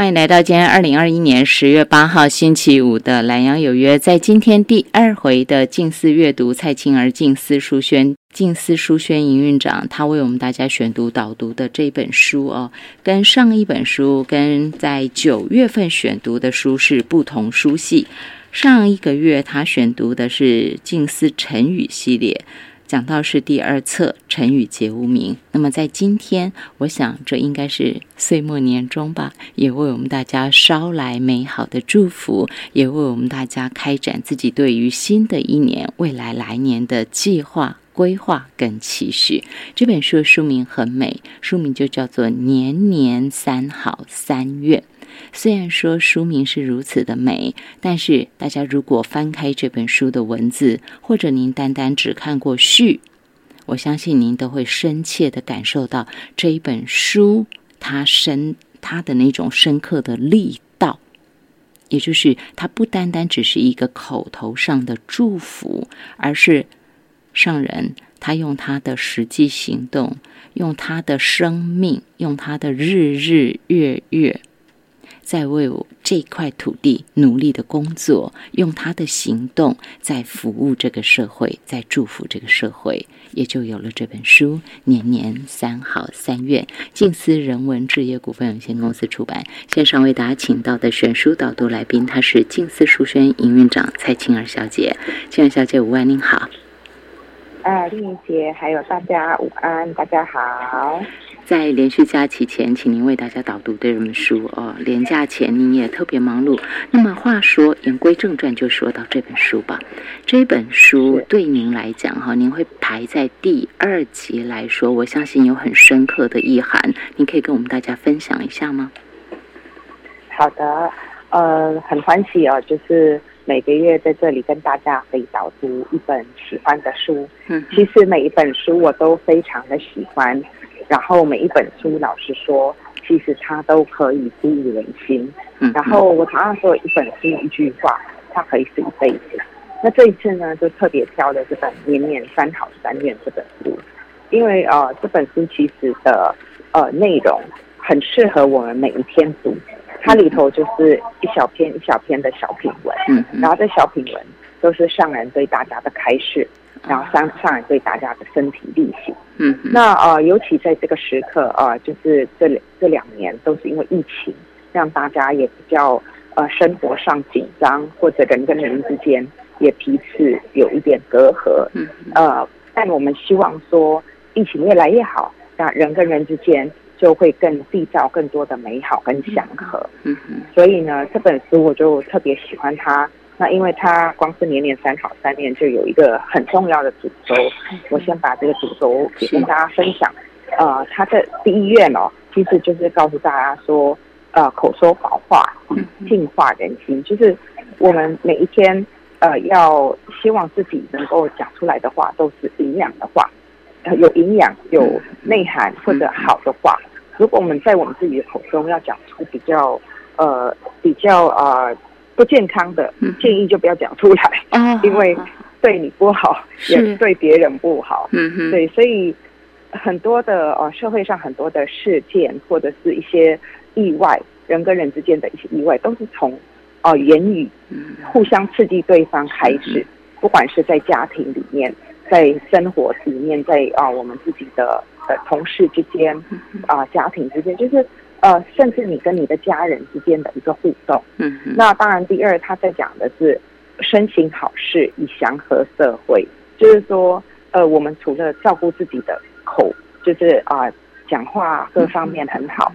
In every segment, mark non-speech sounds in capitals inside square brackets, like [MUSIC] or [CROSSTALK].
欢迎来到今天二零二一年十月八号星期五的南阳有约，在今天第二回的静思阅读，蔡青儿静思书轩静思书轩营运长，他为我们大家选读导读的这本书哦，跟上一本书跟在九月份选读的书是不同书系。上一个月他选读的是静思成语系列。讲到是第二册成语节无名，那么在今天，我想这应该是岁末年终吧，也为我们大家捎来美好的祝福，也为我们大家开展自己对于新的一年、未来来年的计划、规划跟期许。这本书的书名很美，书名就叫做《年年三好三愿》。虽然说书名是如此的美，但是大家如果翻开这本书的文字，或者您单单只看过序，我相信您都会深切的感受到这一本书它深它的那种深刻的力道，也就是它不单单只是一个口头上的祝福，而是上人他用他的实际行动，用他的生命，用他的日日月月。在为我这块土地努力的工作，用他的行动在服务这个社会，在祝福这个社会，也就有了这本书《年年三好三愿》。静思人文置业股份有限公司出版。线上为大家请到的选书导读来宾，他是静思书轩营运长蔡青儿小姐。青儿小姐，午安，您好。啊，丽颖姐，还有大家午安，大家好。在连续假期前，请您为大家导读这本书哦。连假前您也特别忙碌。那么话说，言归正传，就说到这本书吧。这本书对您来讲，哈，您会排在第二集来说，我相信有很深刻的意涵。您可以跟我们大家分享一下吗？好的，呃，很欢喜哦，就是每个月在这里跟大家可以导读一本喜欢的书。嗯，其实每一本书我都非常的喜欢。然后每一本书，老实说，其实它都可以鼓舞人心。嗯。然后我常常说，一本书一句话，它可以是一辈子。那这一次呢，就特别挑了这本《年年三好三愿》这本书，因为呃，这本书其实的呃内容很适合我们每一天读。它里头就是一小篇一小篇的小品文。嗯。然后这小品文都是上人对大家的开示。然后上上来对大家的身体力行，嗯，那呃，尤其在这个时刻啊，就是这这两年都是因为疫情，让大家也比较呃生活上紧张，或者人跟人之间也彼此有一点隔阂，嗯，呃，但我们希望说疫情越来越好，那人跟人之间就会更缔造更多的美好跟祥和，嗯嗯，所以呢，这本书我就特别喜欢它。那因为它光是年年三好三念，就有一个很重要的主轴。我先把这个主轴也跟大家分享。呃，它的第一愿哦，其实就是告诉大家说，呃，口说好话，净化人心。就是我们每一天，呃，要希望自己能够讲出来的话都是营养的话，有营养、有内涵或者好的话。如果我们在我们自己的口中要讲出比较，呃，比较啊。不健康的建议就不要讲出来，[LAUGHS] 因为对你不好，也对别人不好。嗯哼，对，所以很多的呃社会上很多的事件或者是一些意外，人跟人之间的一些意外，都是从哦言语互相刺激对方开始。不管是在家庭里面，在生活里面，在啊我们自己的的同事之间，啊家庭之间，就是。呃，甚至你跟你的家人之间的一个互动，嗯，那当然，第二他在讲的是身行好事以祥和社会，就是说，呃，我们除了照顾自己的口，就是啊，讲话各方面很好，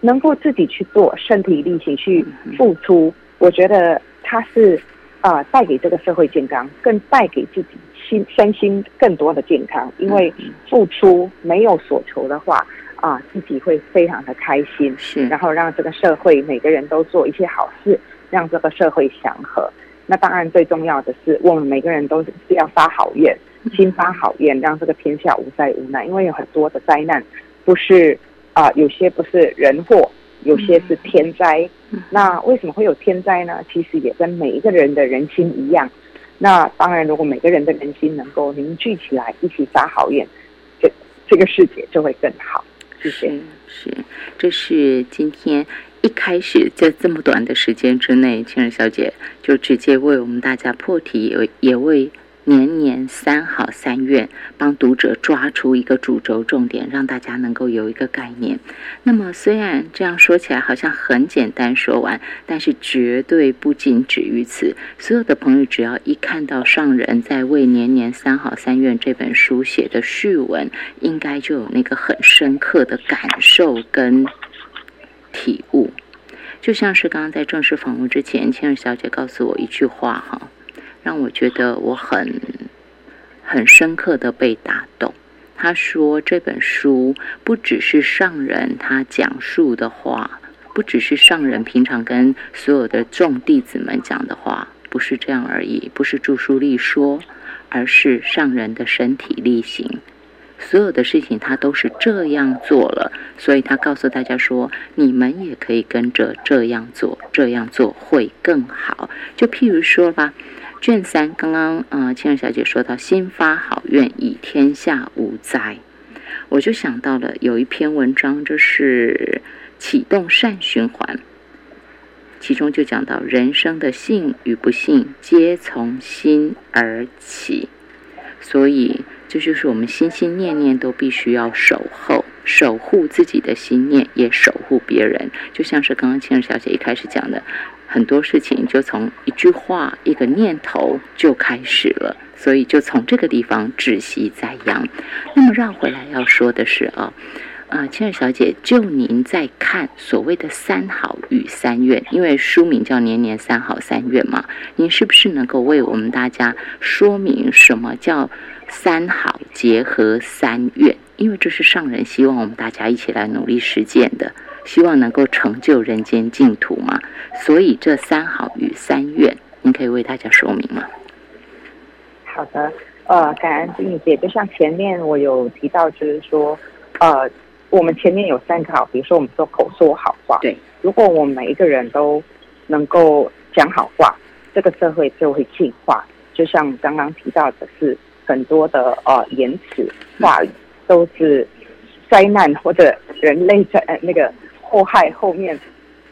能够自己去做，身体力行去付出，我觉得他是啊，带给这个社会健康，更带给自己心身心更多的健康，因为付出没有所求的话。啊，自己会非常的开心，是，然后让这个社会每个人都做一些好事，让这个社会祥和。那当然最重要的是，我们每个人都是要发好愿，心发好愿，让这个天下无灾无难。因为有很多的灾难，不是啊，有些不是人祸，有些是天灾。那为什么会有天灾呢？其实也跟每一个人的人心一样。那当然，如果每个人的人心能够凝聚起来，一起发好愿，这这个世界就会更好。是。是，这是今天一开始在这么短的时间之内，青儿小姐就直接为我们大家破题，也也为。年年三好三愿，帮读者抓出一个主轴重点，让大家能够有一个概念。那么，虽然这样说起来好像很简单，说完，但是绝对不仅止于此。所有的朋友只要一看到上人在为年年三好三愿这本书写的序文，应该就有那个很深刻的感受跟体悟。就像是刚刚在正式访问之前，千儿小姐告诉我一句话哈。让我觉得我很很深刻的被打动。他说这本书不只是上人他讲述的话，不只是上人平常跟所有的众弟子们讲的话，不是这样而已，不是著书立说，而是上人的身体力行。所有的事情他都是这样做了，所以他告诉大家说，你们也可以跟着这样做，这样做会更好。就譬如说吧。卷三，刚刚呃，千儿小姐说到“心发好愿，以天下无灾”，我就想到了有一篇文章，就是启动善循环，其中就讲到人生的幸与不幸，皆从心而起，所以这就是我们心心念念都必须要守候。守护自己的心念，也守护别人，就像是刚刚青儿小姐一开始讲的，很多事情就从一句话、一个念头就开始了，所以就从这个地方止息在扬。那么绕回来要说的是啊，啊，青儿小姐，就您在看所谓的三好与三愿，因为书名叫年年三好三愿嘛，您是不是能够为我们大家说明什么叫三好结合三愿？因为这是上人希望我们大家一起来努力实践的，希望能够成就人间净土嘛。所以这三好与三愿，您可以为大家说明吗？好的，呃，感恩金玉姐，就像前面我有提到，就是说，呃，我们前面有三个好，比如说我们说口说好话，对，如果我们每一个人都能够讲好话，这个社会就会进化。就像刚刚提到的是很多的呃言辞话语。都是灾难或者人类在那个祸害后面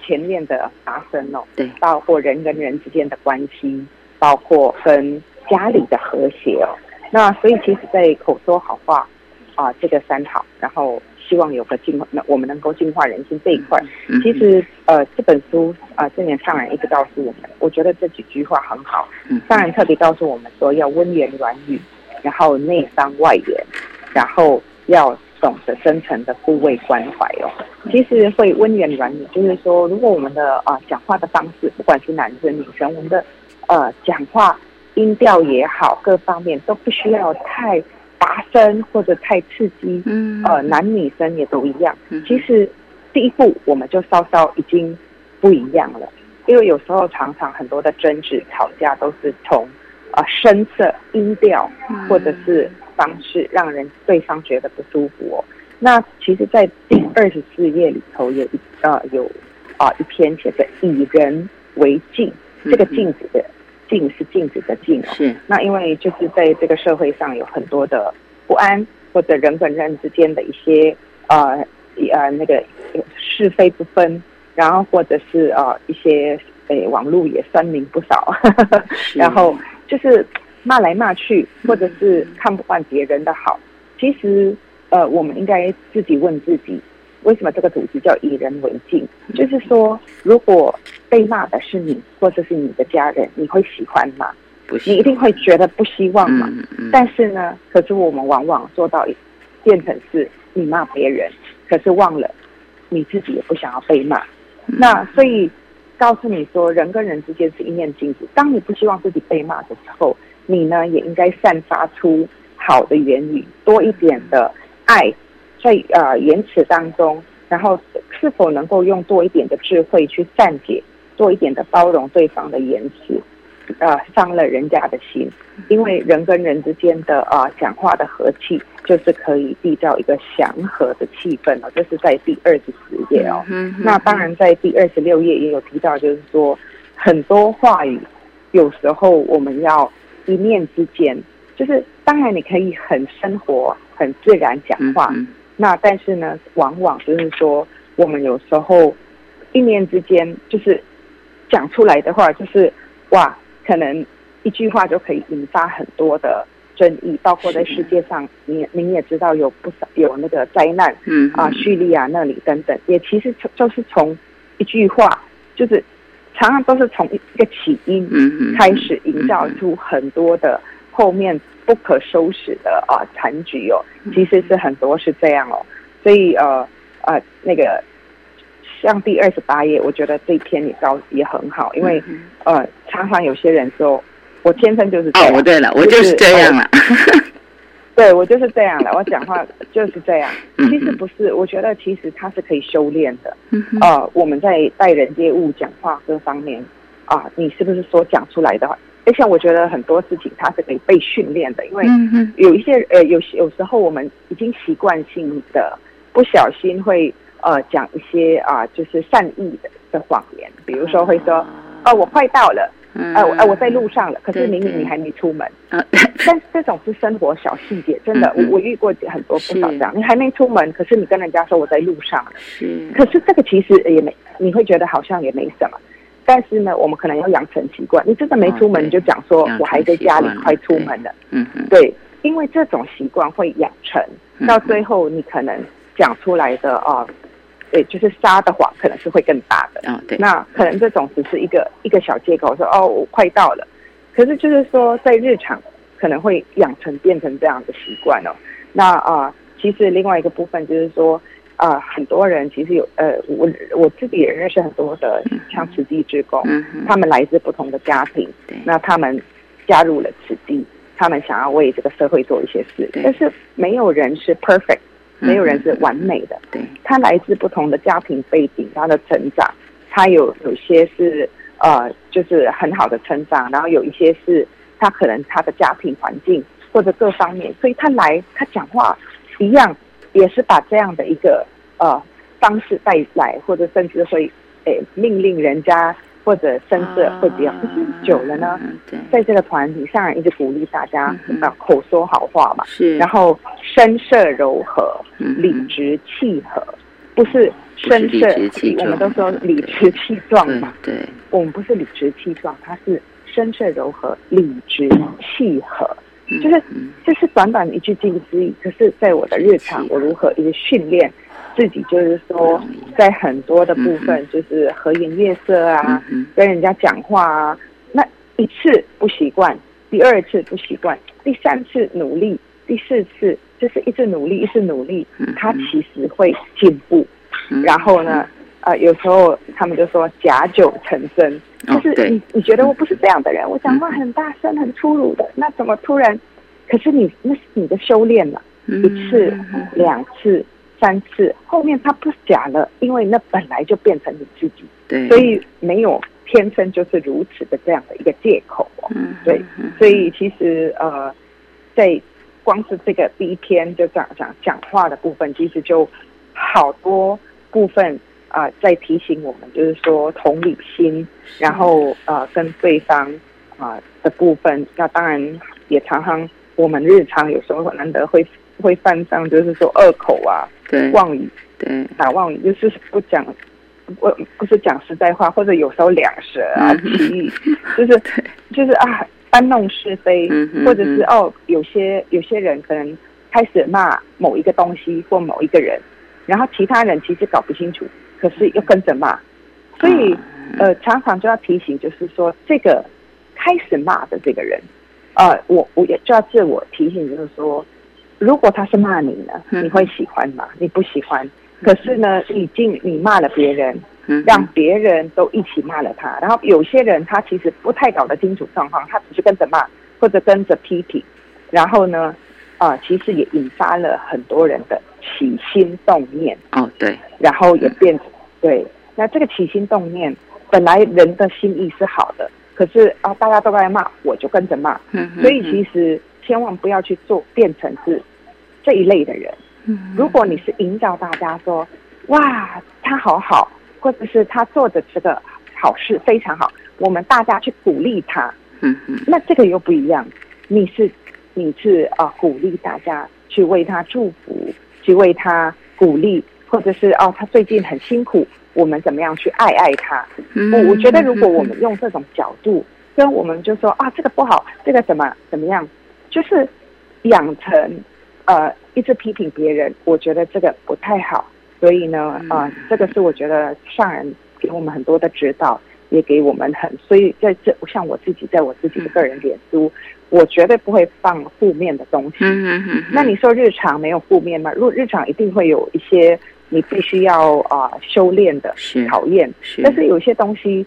前面的发生哦，对，包括人跟人之间的关系，包括跟家里的和谐哦。那所以其实，在口说好话啊，这个三好，然后希望有个进化，那我们能够净化人心这一块，其实呃，这本书啊，这年上人一直告诉我们，我觉得这几句话很好。上人特别告诉我们说，要温言软语，然后内伤外圆。然后要懂得真诚的护卫关怀哦。其实会温言软语，就是说，如果我们的啊讲话的方式，不管是男生女生，我们的呃讲话音调也好，各方面都不需要太拔声或者太刺激。嗯。呃，男女生也都一样。其实第一步我们就稍稍已经不一样了，因为有时候常常很多的争执吵架都是从啊声色音调或者是。方式让人对方觉得不舒服哦。那其实，在第二十四页里头有一呃有啊一篇写的“以人为镜”，这个镜子的镜是镜子的镜哦。是。那因为就是在这个社会上有很多的不安，或者人跟人之间的一些呃呃那个是非不分，然后或者是呃一些诶网络也酸民不少，[LAUGHS] 然后就是。骂来骂去，或者是看不惯别人的好，其实，呃，我们应该自己问自己，为什么这个组织叫以人为镜？就是说，如果被骂的是你，或者是你的家人，你会喜欢吗？不，你一定会觉得不希望嘛。但是呢，可是我们往往做到变成是你骂别人，可是忘了你自己也不想要被骂。那所以告诉你说，人跟人之间是一面镜子。当你不希望自己被骂的时候，你呢也应该散发出好的言语，多一点的爱，在呃言辞当中，然后是否能够用多一点的智慧去善解，多一点的包容对方的言辞，呃伤了人家的心，因为人跟人之间的啊讲话的和气，就是可以缔造一个祥和的气氛哦。这是在第二十四页哦。那当然在第二十六页也有提到，就是说很多话语，有时候我们要。一念之间，就是当然你可以很生活、很自然讲话，那但是呢，往往就是说，我们有时候一念之间，就是讲出来的话，就是哇，可能一句话就可以引发很多的争议，包括在世界上，你您也知道有不少有那个灾难，嗯啊，叙利亚那里等等，也其实从就是从一句话，就是常常都是从一个起因开始营造出很多的后面不可收拾的啊残局哦，其实是很多是这样哦，所以呃呃那个像第二十八页，我觉得这篇也高也很好，因为呃常常有些人说我天生就是这样，哦，对了，我就是这样了。对我就是这样的，我讲话就是这样。其实不是，我觉得其实它是可以修炼的。呃，我们在待人接物、讲话各方面啊，你是不是说讲出来的？而且我觉得很多事情它是可以被训练的，因为有一些呃，有有时候我们已经习惯性的不小心会呃讲一些啊，就是善意的的谎言，比如说会说哦，我快到了。哎，我哎，我在路上了，可是明明你还没出门。啊，[LAUGHS] 但这种是生活小细节，真的，我我遇过很多不少这样。你还没出门，可是你跟人家说我在路上了。是。可是这个其实也没，你会觉得好像也没什么。但是呢，我们可能要养成习惯。你真的没出门，你就讲说我还在家里，快出门了。嗯嗯。对，因为这种习惯会养成，到最后你可能讲出来的啊。对，就是撒的谎可能是会更大的。哦，对。那可能这种只是一个一个小借口，说哦，我快到了。可是就是说，在日常可能会养成变成这样的习惯哦。那啊，其实另外一个部分就是说啊，很多人其实有呃，我我自己也认识很多的像慈济职工，他们来自不同的家庭，那他们加入了慈济，他们想要为这个社会做一些事，但是没有人是 perfect。没有人是完美的，对，他来自不同的家庭背景，他的成长，他有有些是呃，就是很好的成长，然后有一些是他可能他的家庭环境或者各方面，所以他来他讲话一样，也是把这样的一个呃方式带来，或者甚至会诶命令人家。或者深色会比较，可是久了呢，在这个团体上一直鼓励大家啊口说好话嘛，是，然后声色柔和，理直气和，不是声色，我们都说理直气壮嘛，对，我们不是理直气壮，它是声色柔和，理直气和，就是这是短短一句近思语，可是在我的日常，我如何一个训练。自己就是说，在很多的部分，就是和颜悦色啊，跟人家讲话啊，那一次不习惯，第二次不习惯，第三次努力，第四次就是一直努力，一直努力，他其实会进步。然后呢，呃，有时候他们就说假酒成真，就是你你觉得我不是这样的人，我讲话很大声、很粗鲁的，那怎么突然？可是你那是你的修炼了，一次、两次。三次后面他不假了，因为那本来就变成你自己，对，所以没有天生就是如此的这样的一个借口对，所以其实呃，在光是这个第一篇就讲讲讲话的部分，其实就好多部分啊，在提醒我们，就是说同理心，然后呃跟对方啊的部分，那当然也常常我们日常有时候难得会。会犯上就是说恶口啊，对，妄语，对，打妄语就是不讲，不不是讲实在话，或者有时候两舌啊，歧义，[LAUGHS] 就是就是啊，搬弄是非，或者是哦，有些有些人可能开始骂某一个东西或某一个人，然后其他人其实搞不清楚，可是又跟着骂，所以呃，常常就要提醒，就是说这个开始骂的这个人，呃，我我也就要自我提醒，就是说。如果他是骂你呢，你会喜欢吗？你不喜欢。可是呢，已经你骂了别人，让别人都一起骂了他。然后有些人他其实不太搞得清楚状况，他只是跟着骂或者跟着批评。然后呢，啊，其实也引发了很多人的起心动念。哦，对。然后也变对。那这个起心动念，本来人的心意是好的，可是啊，大家都在骂，我就跟着骂。所以其实。千万不要去做变成是这一类的人。如果你是引导大家说，哇，他好好，或者是他做的这个好事非常好，我们大家去鼓励他。嗯嗯，那这个又不一样。你是你是啊，鼓励大家去为他祝福，去为他鼓励，或者是哦，他最近很辛苦，我们怎么样去爱爱他？我我觉得，如果我们用这种角度，跟我们就说啊，这个不好，这个怎么怎么样，就是养成呃一直批评别人，我觉得这个不太好。所以呢，啊，这个是我觉得上人给我们很多的指导。也给我们很，所以在这像我自己在我自己的个人脸书，我绝对不会放负面的东西。嗯嗯那你说日常没有负面吗？如日常一定会有一些你必须要啊修炼的考验。但是有些东西，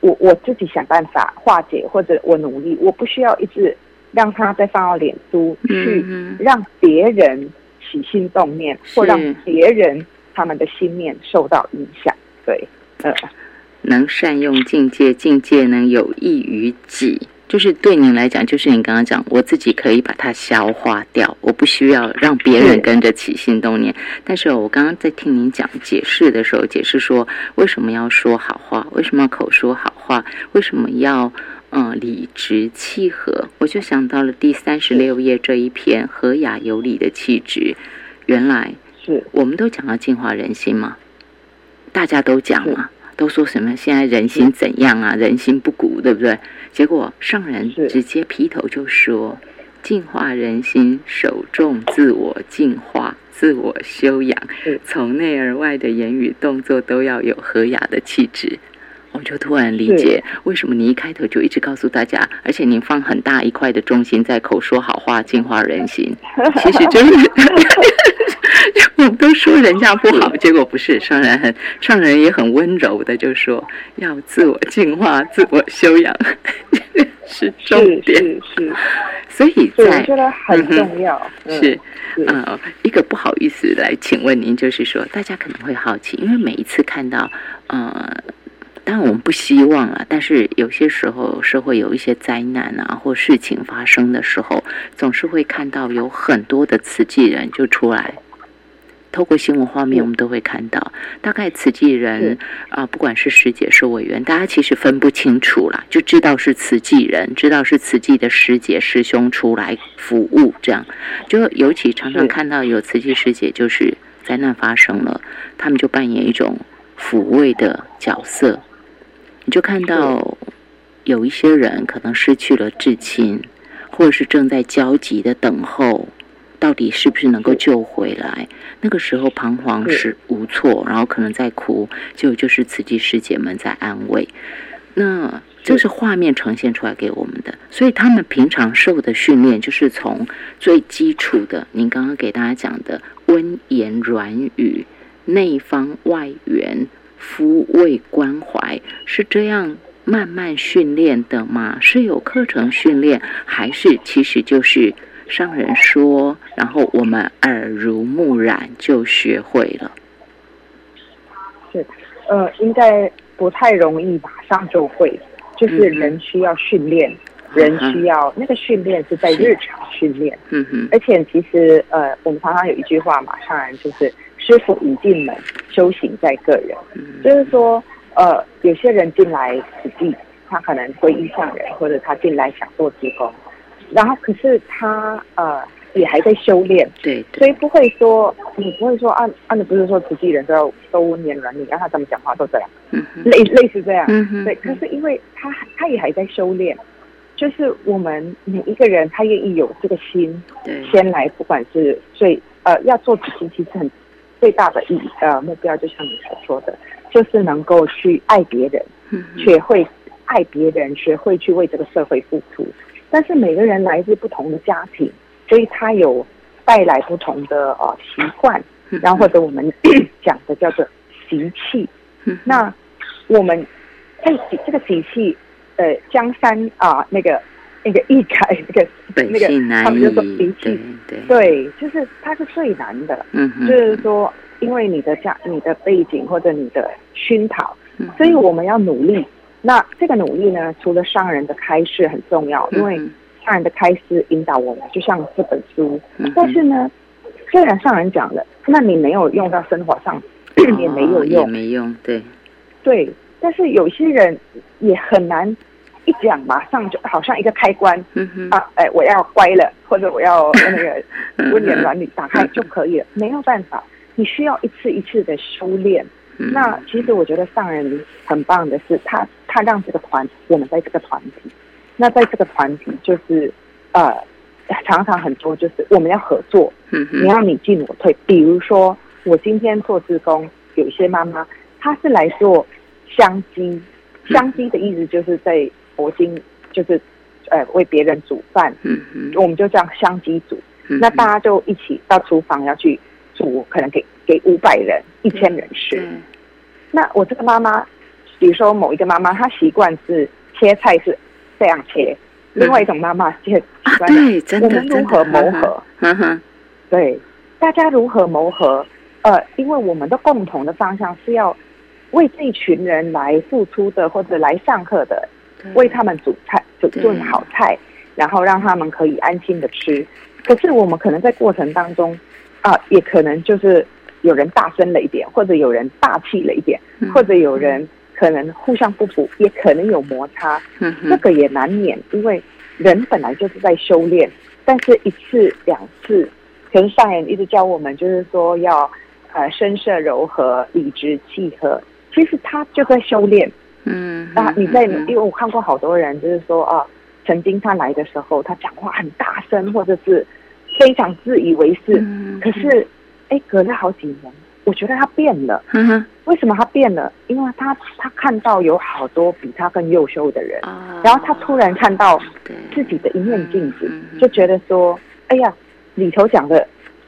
我我自己想办法化解，或者我努力，我不需要一直让他再放到脸书去让别人起心动念，或让别人他们的心念受到影响。对，呃。能善用境界，境界能有益于己，就是对您来讲，就是你刚刚讲，我自己可以把它消化掉，我不需要让别人跟着起心动念。但是我刚刚在听您讲解释的时候，解释说为什么要说好话，为什么要口说好话，为什么要嗯理直气和，我就想到了第三十六页这一篇和雅有理的气质，原来是。我们都讲到净化人心嘛，大家都讲嘛。都说什么现在人心怎样啊？人心不古，对不对？结果上人直接劈头就说：“净化人心，首重自我净化、自我修养，从内而外的言语动作都要有和雅的气质。”我就突然理解为什么你一开头就一直告诉大家，而且你放很大一块的重心在口说好话、净化人心，[LAUGHS] 其实就是。[LAUGHS] 都说人家不好，[LAUGHS] 结果不是上人很上人也很温柔的，就说要自我净化、[LAUGHS] 自我修养是重点，是是。所以在我觉得很重要。是呃，一个不好意思来请问您，就是说大家可能会好奇，因为每一次看到呃，当然我们不希望啊，但是有些时候社会有一些灾难啊或事情发生的时候，总是会看到有很多的慈济人就出来。透过新闻画面，我们都会看到，大概慈济人啊，不管是师姐是委员，大家其实分不清楚啦，就知道是慈济人，知道是慈济的师姐师兄出来服务，这样。就尤其常常看到有慈济师姐，就是灾难发生了，他们就扮演一种抚慰的角色，你就看到有一些人可能失去了至亲，或者是正在焦急的等候。到底是不是能够救回来？那个时候彷徨是无措，然后可能在哭，就就是慈济师姐们在安慰。那这是画面呈现出来给我们的，所以他们平常受的训练就是从最基础的，您刚刚给大家讲的温言软语、内方外圆、抚慰关怀，是这样慢慢训练的吗？是有课程训练，还是其实就是？商人说，然后我们耳濡目染就学会了。是，呃，应该不太容易马上就会，就是人需要训练，人需要那个训练是在日常训练。嗯哼。而且其实，呃，我们常常有一句话嘛，上人就是“师傅已进门，修行在个人”。嗯。就是说，呃，有些人进来此地，他可能会遇上人，或者他进来想做职工。然后，可是他呃也还在修炼，对，所以不会说你不会说按按的不是说慈济人都要都温言软语，让他怎么讲话都这样，类类似这样，对。可是因为他他也还在修炼，就是我们每一个人他愿意有这个心，先来，不管是最呃要做慈济，其实很最大的意呃目标，就像你所说的，就是能够去爱别人，学会爱别人，学会去为这个社会付出。但是每个人来自不同的家庭，所以他有带来不同的呃习惯，然后或者我们 [COUGHS] 讲的叫做习气。那我们在这个习气，呃，江山啊，那个那个易改那个那个，他们就说习气，对，就是它是最难的。嗯就是说，因为你的家、你的背景或者你的熏陶，所以我们要努力。那这个努力呢，除了商人的开示很重要，因为商人的开示引导我们，就像这本书。但是呢，虽然上人讲了，那你没有用到生活上，[CLEARS THROAT] 也没有用，没用，对，对。但是有些人也很难一讲马上就好像一个开关，嗯哼，啊，哎，我要乖了，或者我要那个 [LAUGHS] 温言软语打开就可以了，[LAUGHS] 没有办法，你需要一次一次的修炼。那其实我觉得上人很棒的是，他他让这个团，我们在这个团体，那在这个团体就是呃，常常很多就是我们要合作，嗯你要你进我退。比如说我今天做志工，有一些妈妈她是来做香鸡，香鸡的意思就是在佛经就是呃为别人煮饭，嗯嗯，我们就叫香鸡煮。那大家就一起到厨房要去煮，可能给给五百人、一千人吃。那我这个妈妈，比如说某一个妈妈，她习惯是切菜是这样切，另外一种妈妈就习惯。对，真的，我们如何磨合？嗯哼，对，大家如何磨合？呃，因为我们的共同的方向是要为这一群人来付出的，或者来上课的，为他们煮菜，煮顿好菜，然后让他们可以安心的吃。可是我们可能在过程当中，啊，也可能就是有人大声了一点，或者有人大气了一点，或者有人可能互相不服，也可能有摩擦。嗯这个也难免，因为人本来就是在修炼，但是一次两次，可是上人一直教我们，就是说要呃声色柔和、理直气和。其实他就在修炼。嗯，那，你在因为我看过好多人，就是说啊，曾经他来的时候，他讲话很大声，或者是非常自以为是。可是，哎，隔了好几年，我觉得他变了。嗯哼，为什么他变了？因为他他看到有好多比他更优秀的人，啊然后他突然看到自己的一面镜子，就觉得说，哎呀，里头讲的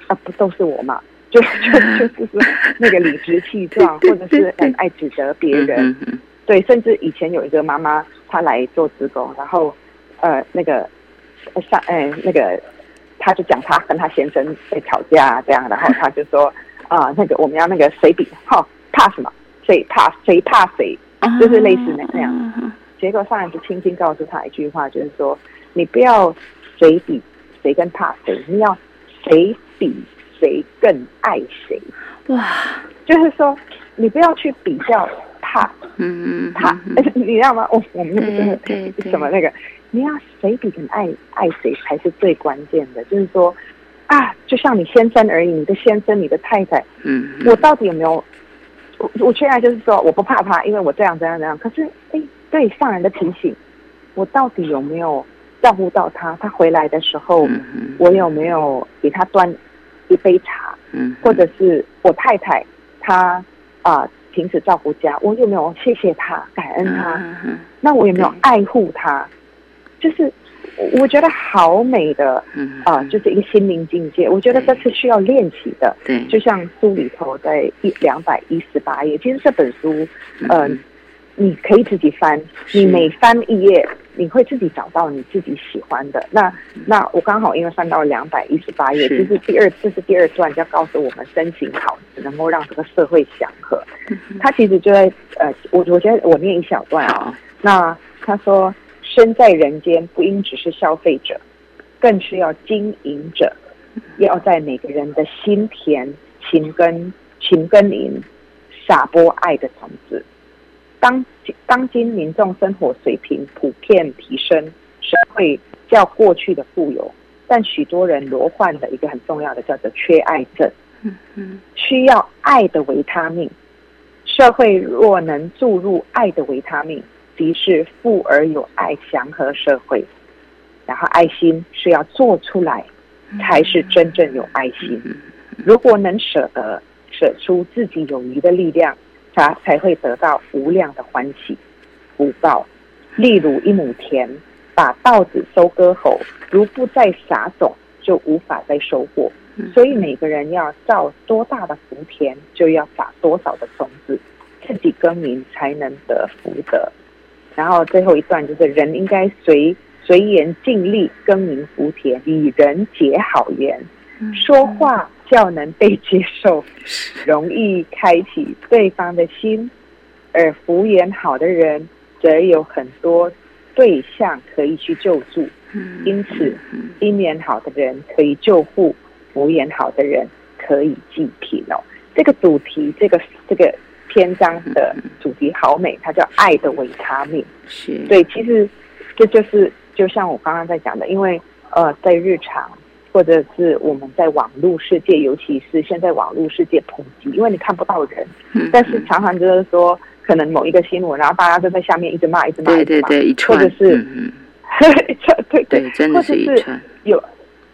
啊，不都是我嘛？就就就是说那个理直气壮，[LAUGHS] 或者是很爱指责别人。对，甚至以前有一个妈妈，她来做职工，然后呃，那个上呃那个，她就讲她跟她先生在吵架这样，然后她就说啊，那个我们要那个谁比哈怕什么？谁怕谁怕谁？就是类似那那样。结果上人就轻轻告诉他一句话，就是说你不要谁比谁更怕谁，你要谁比谁更爱谁。哇，就是说你不要去比较。怕，嗯怕，[LAUGHS] 你知道吗？我我们那个真的 [LAUGHS] 什么那个，你要谁比更爱爱谁才是最关键的。就是说，啊，就像你先生而已，你的先生，你的太太，嗯，我到底有没有？我我现在就是说，我不怕他，因为我这样这样这样。可是，哎，对上人的提醒，我到底有没有照顾到他？他回来的时候，我有没有给他端一杯茶？嗯，或者是我太太，她啊。平时照顾家，我有没有谢谢他、感恩他？那我有没有爱护他？就是我觉得好美的嗯啊，就是一个心灵境界。我觉得这是需要练习的。对，就像书里头在一两百一十八页，其实这本书，嗯，你可以自己翻，你每翻一页，你会自己找到你自己喜欢的。那那我刚好因为翻到两百一十八页，就是第二，这是第二段，要告诉我们身形好，能够让这个社会祥和。[LAUGHS] 他其实就在呃，我我觉得我念一小段啊。那他说，身在人间不应只是消费者，更是要经营者，要在每个人的心田勤耕勤耕耘，撒播爱的种子。当当今民众生活水平普遍提升，社会较过去的富有，但许多人罹患的一个很重要的叫做缺爱症，需要爱的维他命。社会若能注入爱的维他命，即是富而有爱祥和社会。然后爱心是要做出来，才是真正有爱心。如果能舍得舍出自己有余的力量。他才会得到无量的欢喜福报。例如一亩田，把稻子收割后，如不再撒种，就无法再收获。所以每个人要造多大的福田，就要撒多少的种子，自己耕耘才能得福德。然后最后一段就是人应该随随缘尽力耕耘福田，与人结好缘，说话。较能被接受，容易开启对方的心，而福缘好的人，则有很多对象可以去救助。因此，姻缘好的人可以救护，福缘好的人可以济贫哦。这个主题，这个这个篇章的主题好美，它叫爱的维他命。是对，其实这就是就像我刚刚在讲的，因为呃，在日常或者是我们在网络世界，尤其是现在网络世界普及，因为你看不到人，但是常常就是说，可能某一个新闻，然后大家都在下面一直骂，一直骂，对对对，一或者是一串，[LAUGHS] 对对，真的是一串。有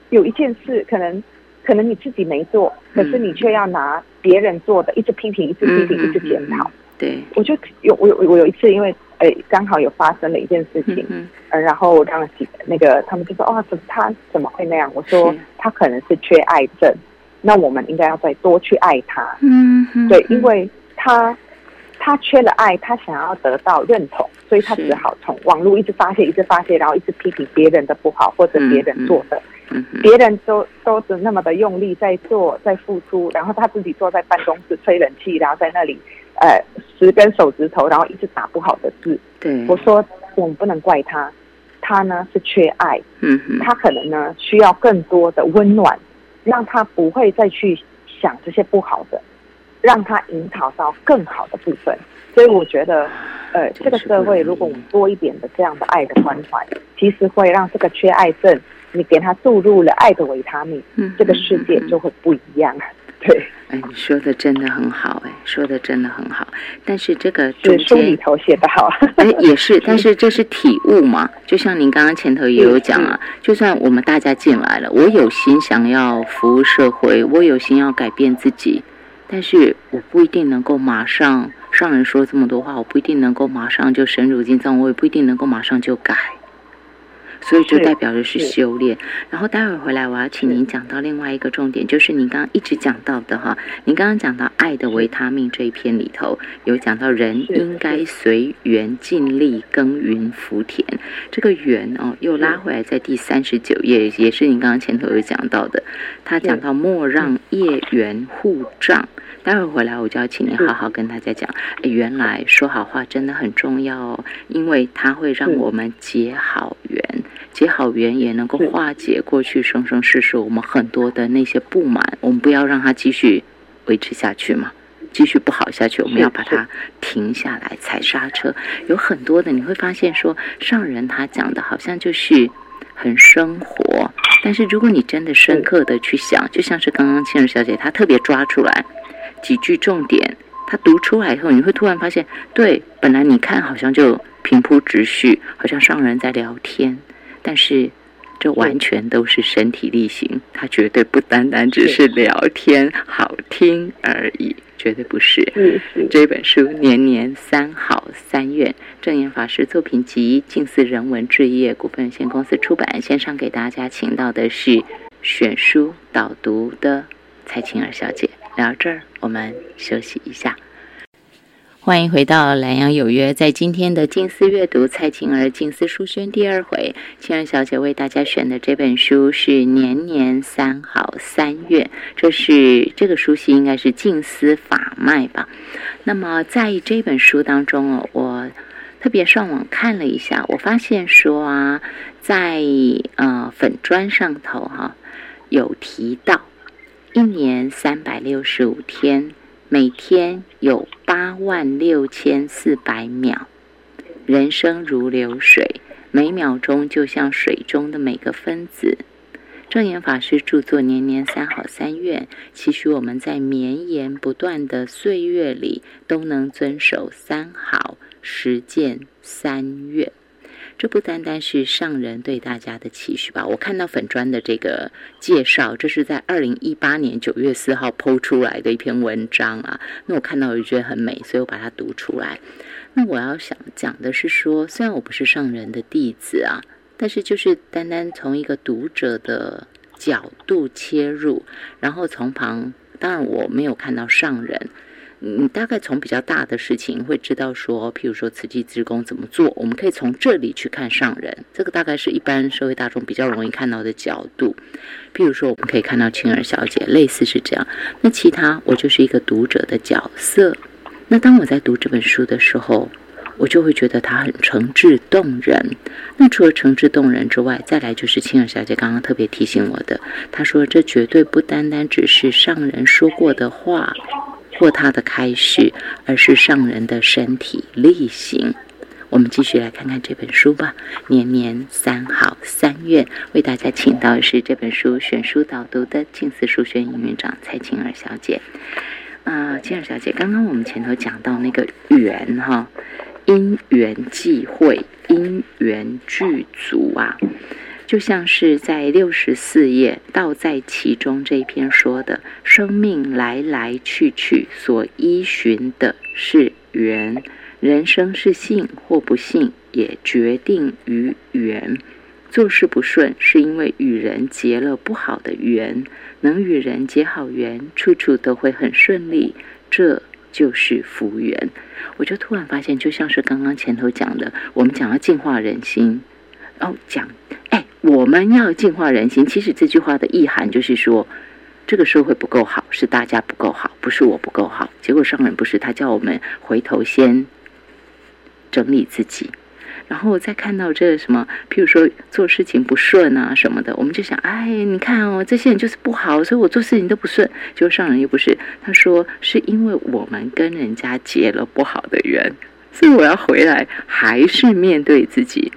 有一件事，可能可能你自己没做，可是你却要拿别人做的，一直批评，一直批评，一直检讨。对，我就有我有我有一次，因为诶刚好有发生了一件事情，嗯，呃，然后让那个他们就说，哦，怎么他怎么会那样？我说他可能是缺爱症，那我们应该要再多去爱他，嗯，对，因为他他缺了爱，他想要得到认同，所以他只好从网络一直发泄，一直发泄，然后一直批评别人的不好或者别人做的，别人都都是那么的用力在做，在付出，然后他自己坐在办公室吹冷气，然后在那里。呃，十根手指头，然后一直打不好的字。对，我说我们不能怪他，他呢是缺爱，嗯嗯，他可能呢需要更多的温暖，让他不会再去想这些不好的，让他引导到更好的部分。所以我觉得，呃，这个社会如果我们多一点的这样的爱的关怀，其实会让这个缺爱症，你给他注入了爱的维他命，嗯，这个世界就会不一样。[LAUGHS] 对。哎，你说的真的很好，哎，说的真的很好。但是这个中间里头写的好，[LAUGHS] 哎，也是，[LAUGHS] 但是这是体悟嘛？就像您刚刚前头也有讲啊，就算我们大家进来了，我有心想要服务社会，我有心要改变自己，但是我不一定能够马上上人说这么多话，我不一定能够马上就深入进藏，我也不一定能够马上就改。所以就代表的是修炼。然后待会儿回来，我要请您讲到另外一个重点，就是您刚刚一直讲到的哈。您刚刚讲到爱的维他命这一篇里头，有讲到人应该随缘尽力耕耘福田。这个缘哦，又拉回来在第三十九页，也是您刚刚前头有讲到的。他讲到莫让业缘互障。待会儿回来，我就要请你好好跟大家讲，原来说好话真的很重要哦，因为它会让我们结好缘。结好缘也能够化解过去生生世世我们很多的那些不满，我们不要让它继续维持下去嘛，继续不好下去，我们要把它停下来，踩刹车。有很多的你会发现说，上人他讲的好像就是很生活，但是如果你真的深刻的去想，就像是刚刚倩儿小姐她特别抓出来几句重点，他读出来以后，你会突然发现，对，本来你看好像就平铺直叙，好像上人在聊天。但是，这完全都是身体力行，它绝对不单单只是聊天好听而已，绝对不是。这本书年年三好三愿，正言法师作品集，近似人文置业股份有限公司出版。线上给大家请到的是选书导读的蔡琴儿小姐。聊到这儿，我们休息一下。欢迎回到南阳有约，在今天的静思阅读蔡琴儿静思书轩第二回，青儿小姐为大家选的这本书是年年三好三月，这是这个书系应该是静思法脉吧。那么在这本书当中哦，我特别上网看了一下，我发现说啊，在呃粉砖上头哈有提到一年三百六十五天。每天有八万六千四百秒，人生如流水，每秒钟就像水中的每个分子。正言法师著作年年三好三愿，期许我们在绵延不断的岁月里，都能遵守三好，实践三愿。这不单单是上人对大家的期许吧？我看到粉砖的这个介绍，这是在二零一八年九月四号剖出来的一篇文章啊。那我看到我就觉得很美，所以我把它读出来。那我要想讲的是说，虽然我不是上人的弟子啊，但是就是单单从一个读者的角度切入，然后从旁，当然我没有看到上人。你大概从比较大的事情会知道说，譬如说慈济之功怎么做，我们可以从这里去看上人，这个大概是一般社会大众比较容易看到的角度。譬如说，我们可以看到青儿小姐，类似是这样。那其他，我就是一个读者的角色。那当我在读这本书的时候，我就会觉得它很诚挚动人。那除了诚挚动人之外，再来就是青儿小姐刚刚特别提醒我的，她说这绝对不单单只是上人说过的话。或他的开始，而是上人的身体力行。我们继续来看看这本书吧。年年三好三愿，为大家请到的是这本书选书导读的静思书轩营运长蔡晴儿小姐。啊，晴儿小姐，刚刚我们前头讲到那个缘哈，因缘际会，因缘具足啊，就像是在六十四页道在其中这一篇说的，生命来来去去，所依循的是缘。人生是幸或不幸，也决定于缘。做事不顺，是因为与人结了不好的缘。能与人结好缘，处处都会很顺利，这就是福缘。我就突然发现，就像是刚刚前头讲的，我们讲要净化人心，然后讲，哎，我们要净化人心。其实这句话的意涵就是说，这个社会不够好，是大家不够好，不是我不够好。结果上人不是他叫我们回头先。整理自己，然后再看到这什么，譬如说做事情不顺啊什么的，我们就想，哎，你看哦，这些人就是不好，所以我做事情都不顺。就上人又不是，他说是因为我们跟人家结了不好的缘，所以我要回来还是面对自己。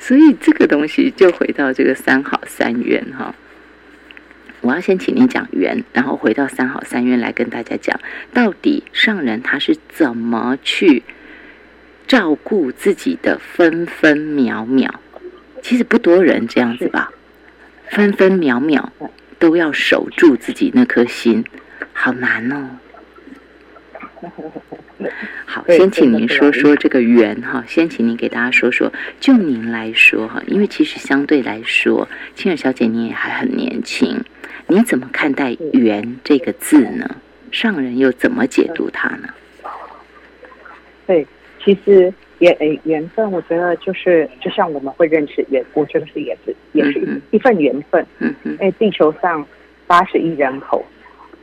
所以这个东西就回到这个三好三愿哈。我要先请您讲缘，然后回到三好三愿来跟大家讲，到底上人他是怎么去。照顾自己的分分秒秒，其实不多人这样子吧。分分秒秒都要守住自己那颗心，好难哦。好，先请您说说这个缘哈。先请您给大家说说，就您来说哈，因为其实相对来说，青儿小姐您也还很年轻，你怎么看待“缘”这个字呢？上人又怎么解读它呢？对。其实缘缘分，我觉得就是就像我们会认识缘，我觉得是也是也是一一份缘分。嗯嗯。因为地球上八十亿人口，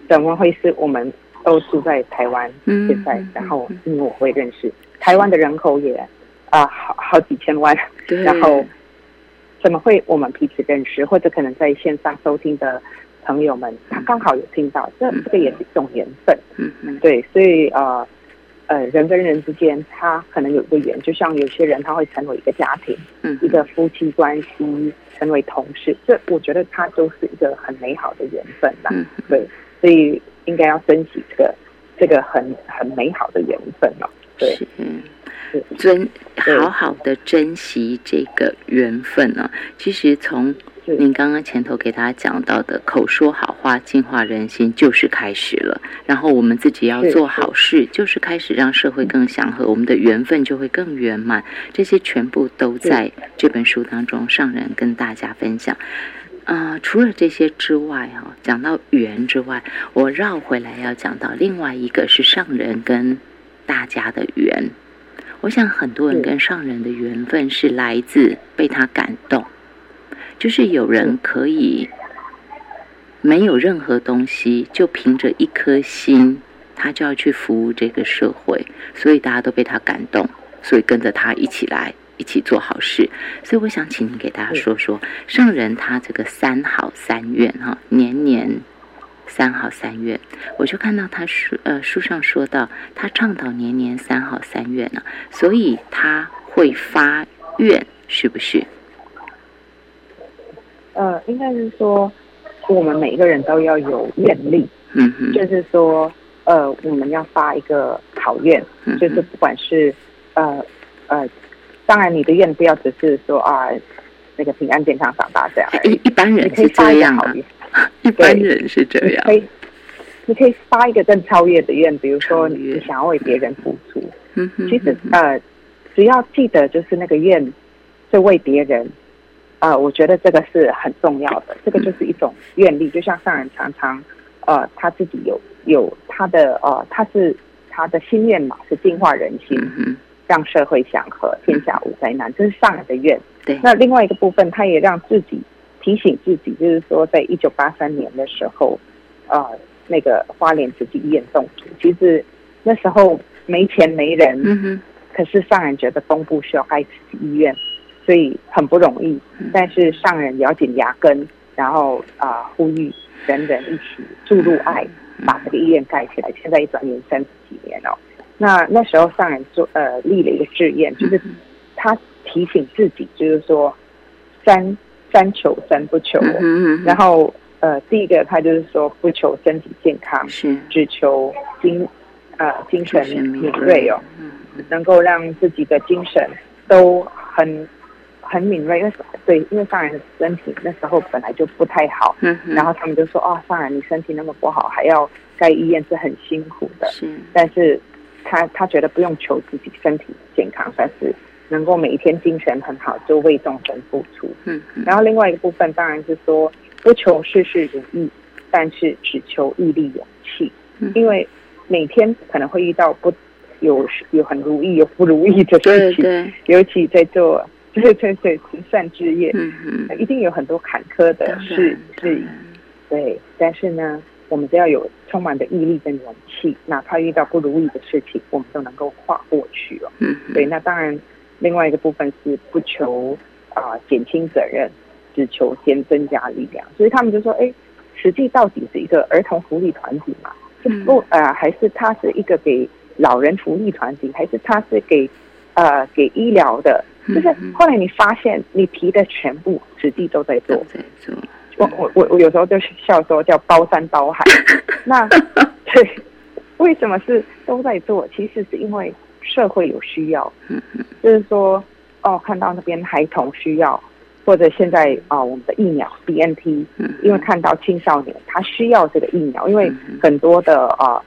怎么会是我们都住在台湾？现在，然后因为我会认识台湾的人口也啊好好几千万，然后怎么会我们彼此认识？或者可能在线上收听的朋友们，他刚好有听到，这这个也是一种缘分。嗯嗯。对，所以呃。呃，人跟人之间，他可能有一个缘，就像有些人他会成为一个家庭，嗯，一个夫妻关系，成为同事，这我觉得他都是一个很美好的缘分吧。嗯，对，所以应该要珍惜这个这个很很美好的缘分哦。对，嗯，珍好好的珍惜这个缘分呢。其实从您刚刚前头给大家讲到的口说好话净化人心就是开始了，然后我们自己要做好事，就是开始让社会更祥和，我们的缘分就会更圆满。这些全部都在这本书当中，上人跟大家分享。啊，除了这些之外，哈，讲到缘之外，我绕回来要讲到另外一个是上人跟大家的缘。我想很多人跟上人的缘分是来自被他感动。就是有人可以没有任何东西，就凭着一颗心，他就要去服务这个社会，所以大家都被他感动，所以跟着他一起来，一起做好事。所以我想请您给大家说说圣人他这个三好三愿哈，年年三好三愿，我就看到他书呃书上说到，他倡导年年三好三愿呢，所以他会发愿，是不是？呃，应该是说，我们每一个人都要有愿力，嗯嗯，就是说，呃，我们要发一个好愿，就是不管是，呃呃，当然你的愿不要只是说啊，那个平安健康长大这样，一 [LAUGHS] 一般人是这样啊，一般人是这样，你可以发一个更超越的愿，比如说你想要为别人付出，嗯哼，其实呃，只要记得就是那个愿是为别人。啊，我觉得这个是很重要的，这个就是一种愿力，就像上人常常，呃，他自己有有他的呃，他是他的心愿嘛，是净化人心，让社会祥和，天下无灾难，这是上人的愿。对。那另外一个部分，他也让自己提醒自己，就是说，在一九八三年的时候，呃，那个花莲慈济医院动土，其实那时候没钱没人，可是上人觉得东部需要开慈济医院。所以很不容易，但是上人咬紧牙根，然后啊呼吁人人一起注入爱，把这个医院盖起来。现在一转眼三十几年了，那那时候上人做呃立了一个志愿，就是他提醒自己，就是说三三求三不求，然后呃第一个他就是说不求身体健康，是。只求精呃精神敏锐哦，能够让自己的精神都很很敏锐，因为对，因为上人的身体那时候本来就不太好，嗯，然后他们就说哦，上人你身体那么不好，还要盖医院是很辛苦的，是，但是。他他觉得不用求自己身体健康，但是能够每一天精神很好，就为众生付出。嗯，然后另外一个部分当然是说，不求事事如意，但是只求毅力勇气。嗯，因为每天可能会遇到不有有很如意有不如意的事情，对，[LAUGHS] 尤其在做对对对慈善之业，嗯嗯，一定有很多坎坷的事事，对，但是呢。我们只要有充满的毅力跟勇气，哪怕遇到不如意的事情，我们都能够跨过去哦。嗯，对。那当然，另外一个部分是不求啊减轻责任，只求先增加力量。所以他们就说：“哎，实际到底是一个儿童福利团体嘛？不呃，还是他是一个给老人福利团体，还是他是给呃给医疗的？就是后来你发现，你提的全部实际都在做。”我我我我有时候就是笑说叫包山包海，[LAUGHS] 那对，为什么是都在做？其实是因为社会有需要，就是说哦，看到那边孩童需要，或者现在啊我们的疫苗 B N T，因为看到青少年他需要这个疫苗，因为很多的啊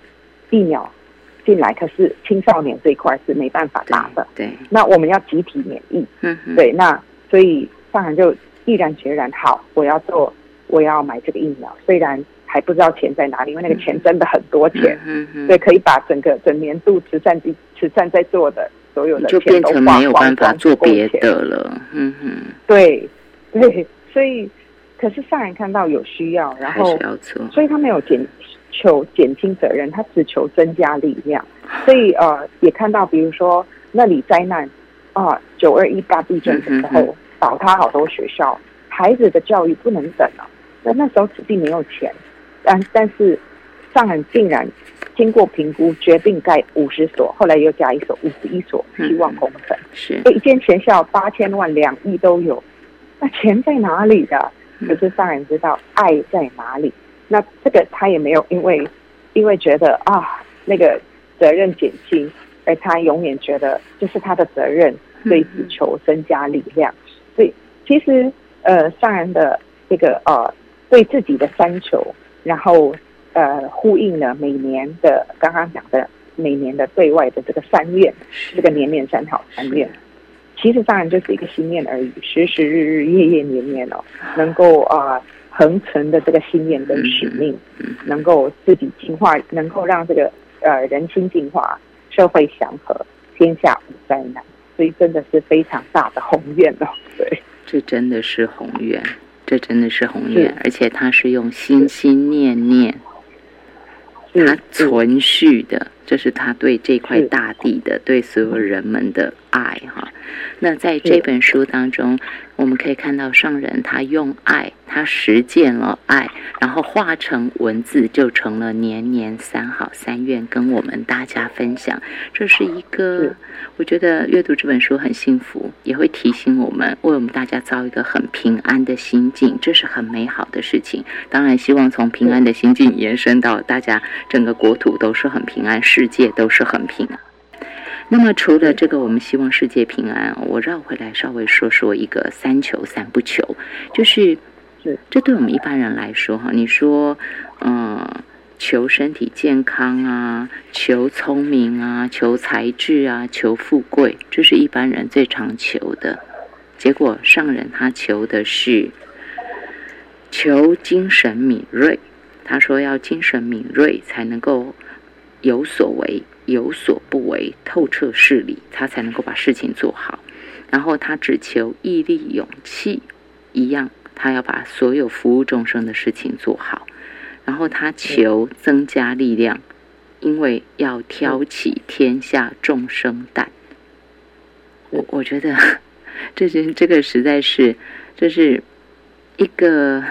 疫苗进来，可是青少年这一块是没办法打的，对，那我们要集体免疫，嗯，对，那所以上海就毅然决然好，我要做。我要买这个疫苗，虽然还不知道钱在哪里，因为那个钱真的很多钱，对，可以把整个整年度慈善地慈善在做的所有的就变成没有办法做别的了，嗯哼，对对，所以可是上人看到有需要，然后所以他没有减求减轻责任，他只求增加力量，所以呃也看到，比如说那里灾难啊，九二一大地震的时候倒塌好多学校，孩子的教育不能等了。那那时候指定没有钱，但但是上人竟然经过评估决定盖五十所，后来又加一所五十一所希望工程。是，一间学校八千万两亿都有，那钱在哪里的？可是上人知道爱在哪里。那这个他也没有因为因为觉得啊那个责任减轻，而他永远觉得这是他的责任，所以只求增加力量。所以其实呃上人的这个呃。对自己的三求，然后呃呼应了每年的刚刚讲的每年的对外的这个三愿，这个年年三好三愿，其实当然就是一个心愿而已，时时日日夜夜年年哦，能够啊恒存的这个心愿跟使命，能够自己净化，能够让这个呃人心净化，社会祥和，天下无灾难，所以真的是非常大的宏愿哦，对，这真的是宏愿。这真的是宏愿，而且他是用心心念念，他存续的，这是他对这块大地的、对所有人们的爱哈。那在这本书当中。我们可以看到上人他用爱，他实践了爱，然后化成文字，就成了年年三好三愿，跟我们大家分享。这是一个，我觉得阅读这本书很幸福，也会提醒我们，为我们大家造一个很平安的心境，这是很美好的事情。当然，希望从平安的心境延伸到大家整个国土都是很平安，世界都是很平安。那么，除了这个，我们希望世界平安。我绕回来稍微说说一个三求三不求，就是，这对我们一般人来说，哈，你说，嗯，求身体健康啊，求聪明啊，求才智啊，求富贵，这是一般人最常求的。结果上人他求的是求精神敏锐，他说要精神敏锐才能够有所为。有所不为，透彻事理，他才能够把事情做好。然后他只求毅力、勇气，一样，他要把所有服务众生的事情做好。然后他求增加力量，因为要挑起天下众生担。我我觉得，[LAUGHS] 这是这个实在是，这是一个。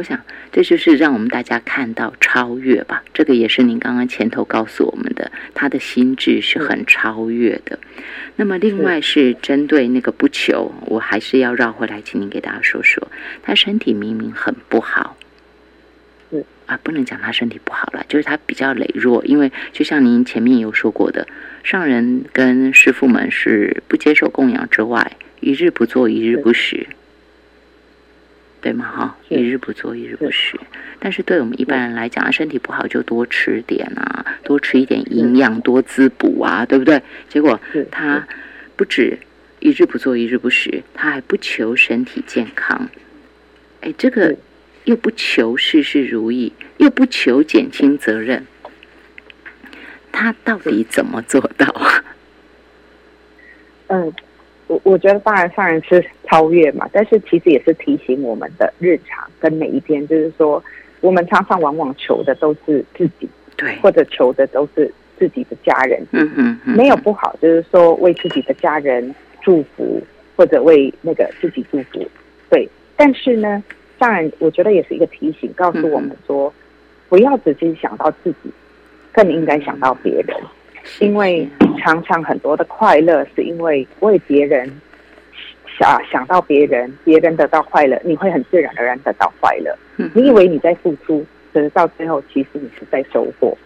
我想这就是让我们大家看到超越吧。这个也是您刚刚前头告诉我们的，他的心智是很超越的。那么另外是针对那个不求，我还是要绕回来，请您给大家说说，他身体明明很不好。啊，不能讲他身体不好了，就是他比较羸弱。因为就像您前面有说过的，上人跟师傅们是不接受供养之外，一日不做一日不食，对吗？哈，一日不做一日不食。但是对我们一般人来讲，身体不好就多吃点啊，多吃一点营养，多滋补啊，对不对？结果他不止一日不做一日不食，他还不求身体健康。哎，这个。又不求事事如意，又不求减轻责任，他到底怎么做到啊？[LAUGHS] 嗯，我我觉得当然上然是超越嘛，但是其实也是提醒我们的日常跟每一天，就是说我们常常往往求的都是自己，对，或者求的都是自己的家人，嗯嗯，没有不好，就是说为自己的家人祝福，或者为那个自己祝福，对，但是呢。当然，我觉得也是一个提醒，告诉我们说，不要只是想到自己，更应该想到别人，因为常常很多的快乐是因为为别人想想到别人，别人得到快乐，你会很自然而然得到快乐。你以为你在付出，可是到最后其实你是在收获。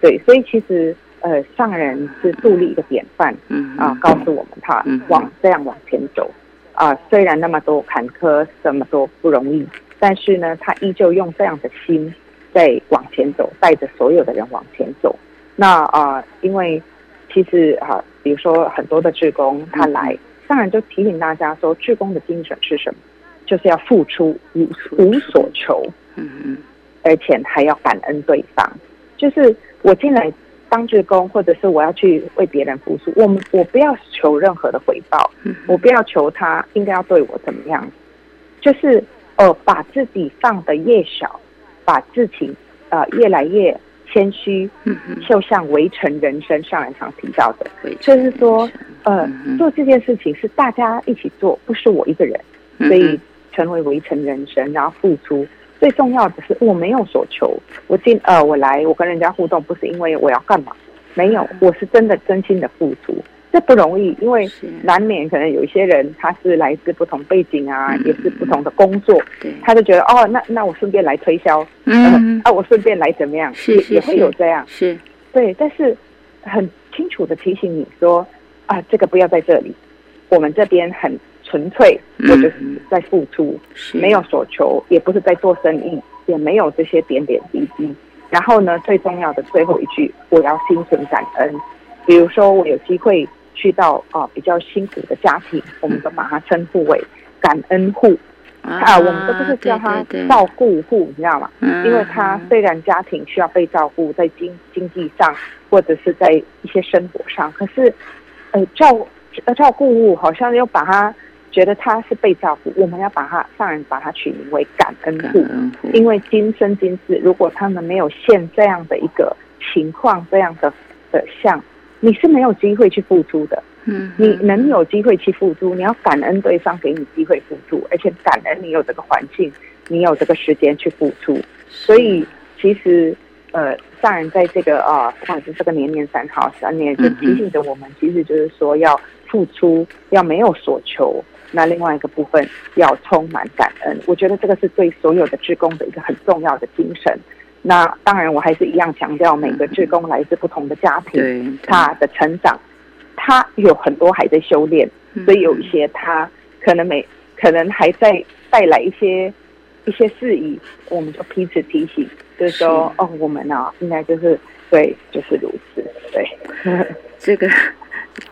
对，所以其实呃，上人是树立一个典范，啊，告诉我们他往这样往前走。啊，虽然那么多坎坷，这么多不容易，但是呢，他依旧用这样的心在往前走，带着所有的人往前走。那啊，因为其实啊，比如说很多的志工他来，当然就提醒大家说，志工的精神是什么？就是要付出无无所求，嗯嗯，而且还要感恩对方。就是我进来。当志工，或者是我要去为别人付出，我们我不要求任何的回报，我不要求他应该要对我怎么样，就是呃把自己放的越小，把自己呃越来越谦虚，就像围城人生上人常提到的，就是说呃做这件事情是大家一起做，不是我一个人，所以成为围城人生，然后付出。最重要的是，我没有所求。我进呃，我来，我跟人家互动，不是因为我要干嘛，没有，我是真的真心的付出。这不容易，因为难免可能有一些人他是来自不同背景啊，也是不同的工作，他就觉得哦，那那我顺便来推销，嗯，啊，我顺便来怎么样，也也会有这样，是。对，但是很清楚的提醒你说啊，这个不要在这里，我们这边很。纯粹，我就是在付出，没有所求，也不是在做生意，也没有这些点点滴滴。然后呢，最重要的最后一句，我要心存感恩。比如说，我有机会去到啊比较辛苦的家庭，我们都把它称呼为感恩户啊，我们都不是叫他照顾户，你知道吗？因为他虽然家庭需要被照顾，在经经济上或者是在一些生活上，可是呃照呃照顾户好像又把他。觉得他是被照顾，我们要把他上人把他取名为感恩户，因为今生今世，如果他们没有现这样的一个情况，这样的的像，你是没有机会去付出的。嗯，你能有机会去付出，你要感恩对方给你机会付出，而且感恩你有这个环境，你有这个时间去付出。所以其实，呃，上人在这个啊，不管是这个年年三好三年，就提醒着我们，其实就是说要付出，要没有所求。那另外一个部分要充满感恩，我觉得这个是对所有的职工的一个很重要的精神。那当然，我还是一样强调，每个职工来自不同的家庭，他的成长，他有很多还在修炼，所以有一些他可能没，可能还在带来一些一些事宜，我们就彼此提醒，就是说，哦，我们啊，应该就是对，就是如此，对，[LAUGHS] 这个。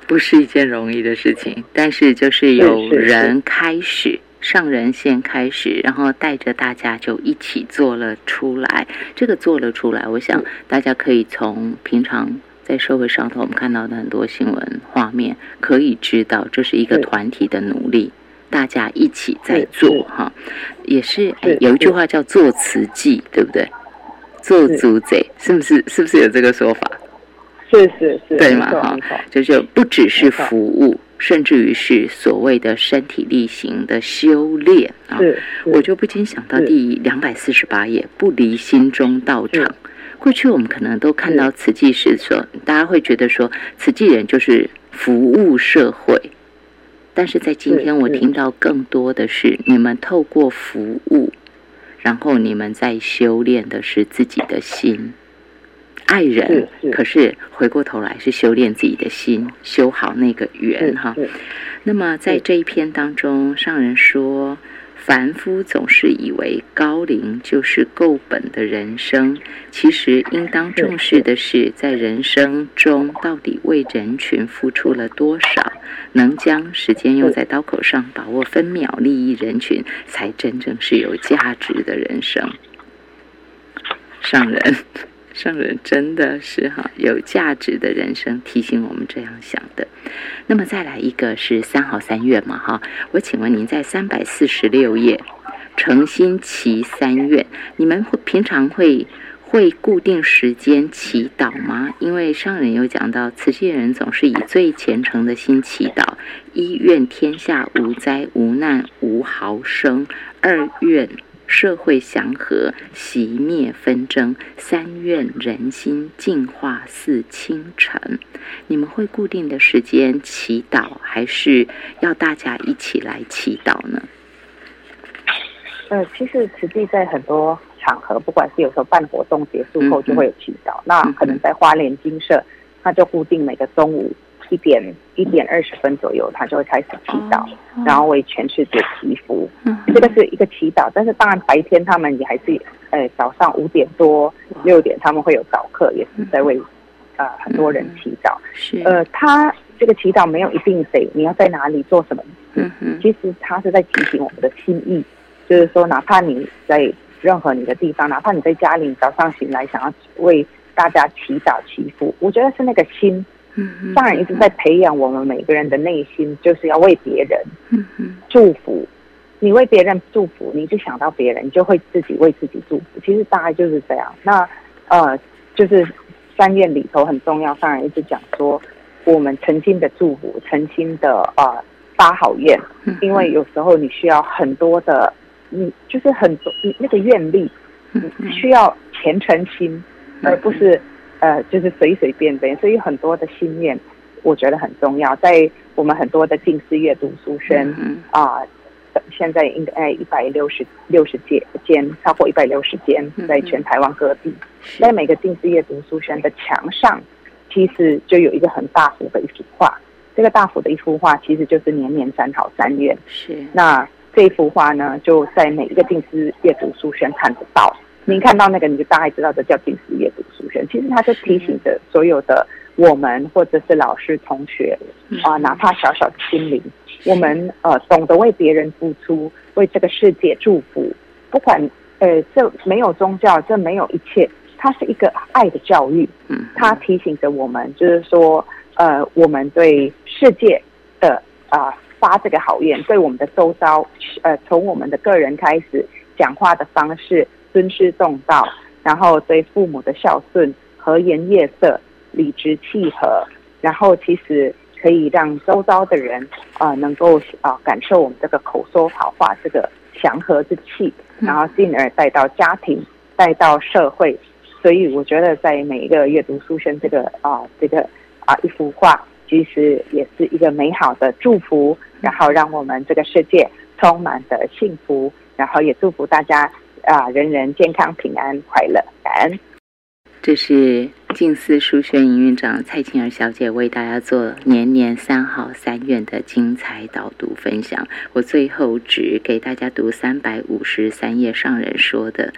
不是一件容易的事情，但是就是有人开始，上人先开始，然后带着大家就一起做了出来。这个做了出来，我想大家可以从平常在社会上头我们看到的很多新闻画面，可以知道这是一个团体的努力，大家一起在做哈。也是有一句话叫做慈济，对不对？做足贼是不是？是不是有这个说法？是是是，对嘛哈，就是不只是服务，甚至于是所谓的身体力行的修炼啊，我就不禁想到第两百四十八页“不离心中道场”。过去我们可能都看到慈济时说，大家会觉得说慈济人就是服务社会，但是在今天我听到更多的是你们透过服务，然后你们在修炼的是自己的心。爱人，可是回过头来是修炼自己的心，修好那个缘哈。那么在这一篇当中，上人说，凡夫总是以为高龄就是够本的人生，其实应当重视的是，在人生中到底为人群付出了多少，能将时间用在刀口上，把握分秒利益人群，才真正是有价值的人生。上人。圣人真的是哈有价值的人生，提醒我们这样想的。那么再来一个是三好三愿嘛哈？我请问您在三百四十六页诚心祈三愿，你们会平常会会固定时间祈祷吗？因为上人有讲到，慈济人总是以最虔诚的心祈祷：一愿天下无灾无难无豪生；二愿。社会祥和，熄灭纷争；三愿人心净化，似清晨。你们会固定的时间祈祷，还是要大家一起来祈祷呢？呃，其实实际在很多场合，不管是有时候办活动结束后就会有祈祷，那可能在花莲金社，那就固定每个中午。一点一点二十分左右，他就会开始祈祷，然后为全世界祈福。这个是一个祈祷，但是当然白天他们也还是，呃，早上五点多六点他们会有早课，也是在为呃很多人祈祷。是呃，他这个祈祷没有一定得你要在哪里做什么，嗯嗯，其实他是在提醒我们的心意，就是说哪怕你在任何你的地方，哪怕你在家里早上醒来想要为大家祈祷祈福，我觉得是那个心。嗯，当然一直在培养我们每个人的内心，就是要为别人祝福。你为别人祝福，你就想到别人，你就会自己为自己祝福。其实大概就是这样。那呃，就是三愿里头很重要，上人一直讲说，我们诚心的祝福，诚心的呃发好愿。因为有时候你需要很多的，你就是很多那个愿力，需要虔诚心，而不是。呃，就是随随便便，所以很多的心愿，我觉得很重要。在我们很多的近视阅读书生啊，现在应该一百六十六十间间，超过一百六十间，在全台湾各地，在每个近视阅读书生的墙上，其实就有一个很大幅的一幅画。这个大幅的一幅画，其实就是年年三好三愿。是。那这幅画呢，就在每一个近视阅读书生看得到。您看到那个，你就大概知道这叫近视阅读书生。其实他就提醒着所有的我们，或者是老师、同学啊，哪怕小小的心灵，我们呃懂得为别人付出，为这个世界祝福。不管呃，这没有宗教，这没有一切，它是一个爱的教育。嗯，它提醒着我们，就是说呃，我们对世界的啊发这个好愿，对我们的周遭呃，从我们的个人开始讲话的方式。尊师重道，然后对父母的孝顺，和颜悦色，理直气和，然后其实可以让周遭的人啊能够啊感受我们这个口说好话这个祥和之气，然后进而带到家庭，带到社会。所以我觉得在每一个阅读书生这个啊这个啊一幅画，其实也是一个美好的祝福，然后让我们这个世界充满的幸福，然后也祝福大家。啊，人人健康、平安、快乐，感恩。这是静思书轩营运长蔡青儿小姐为大家做年年三好三愿的精彩导读分享。我最后只给大家读三百五十三页上人说的。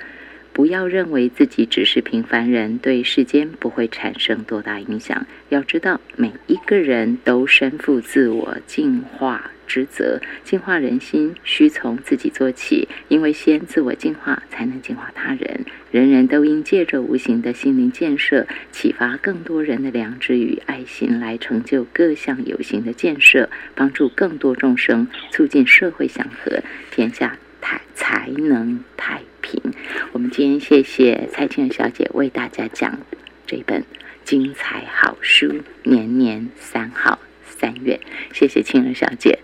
不要认为自己只是平凡人，对世间不会产生多大影响。要知道，每一个人都身负自我净化职责，净化人心需从自己做起，因为先自我净化，才能净化他人。人人都应借着无形的心灵建设，启发更多人的良知与爱心，来成就各项有形的建设，帮助更多众生，促进社会祥和，天下才才能太平。我们今天谢谢蔡庆小姐为大家讲这本精彩好书，年年三好。三月。谢谢青儿小姐，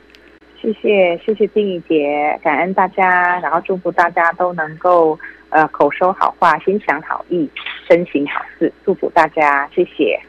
谢谢谢谢丁怡姐，感恩大家，然后祝福大家都能够呃口说好话，心想好意，身行好事，祝福大家，谢谢。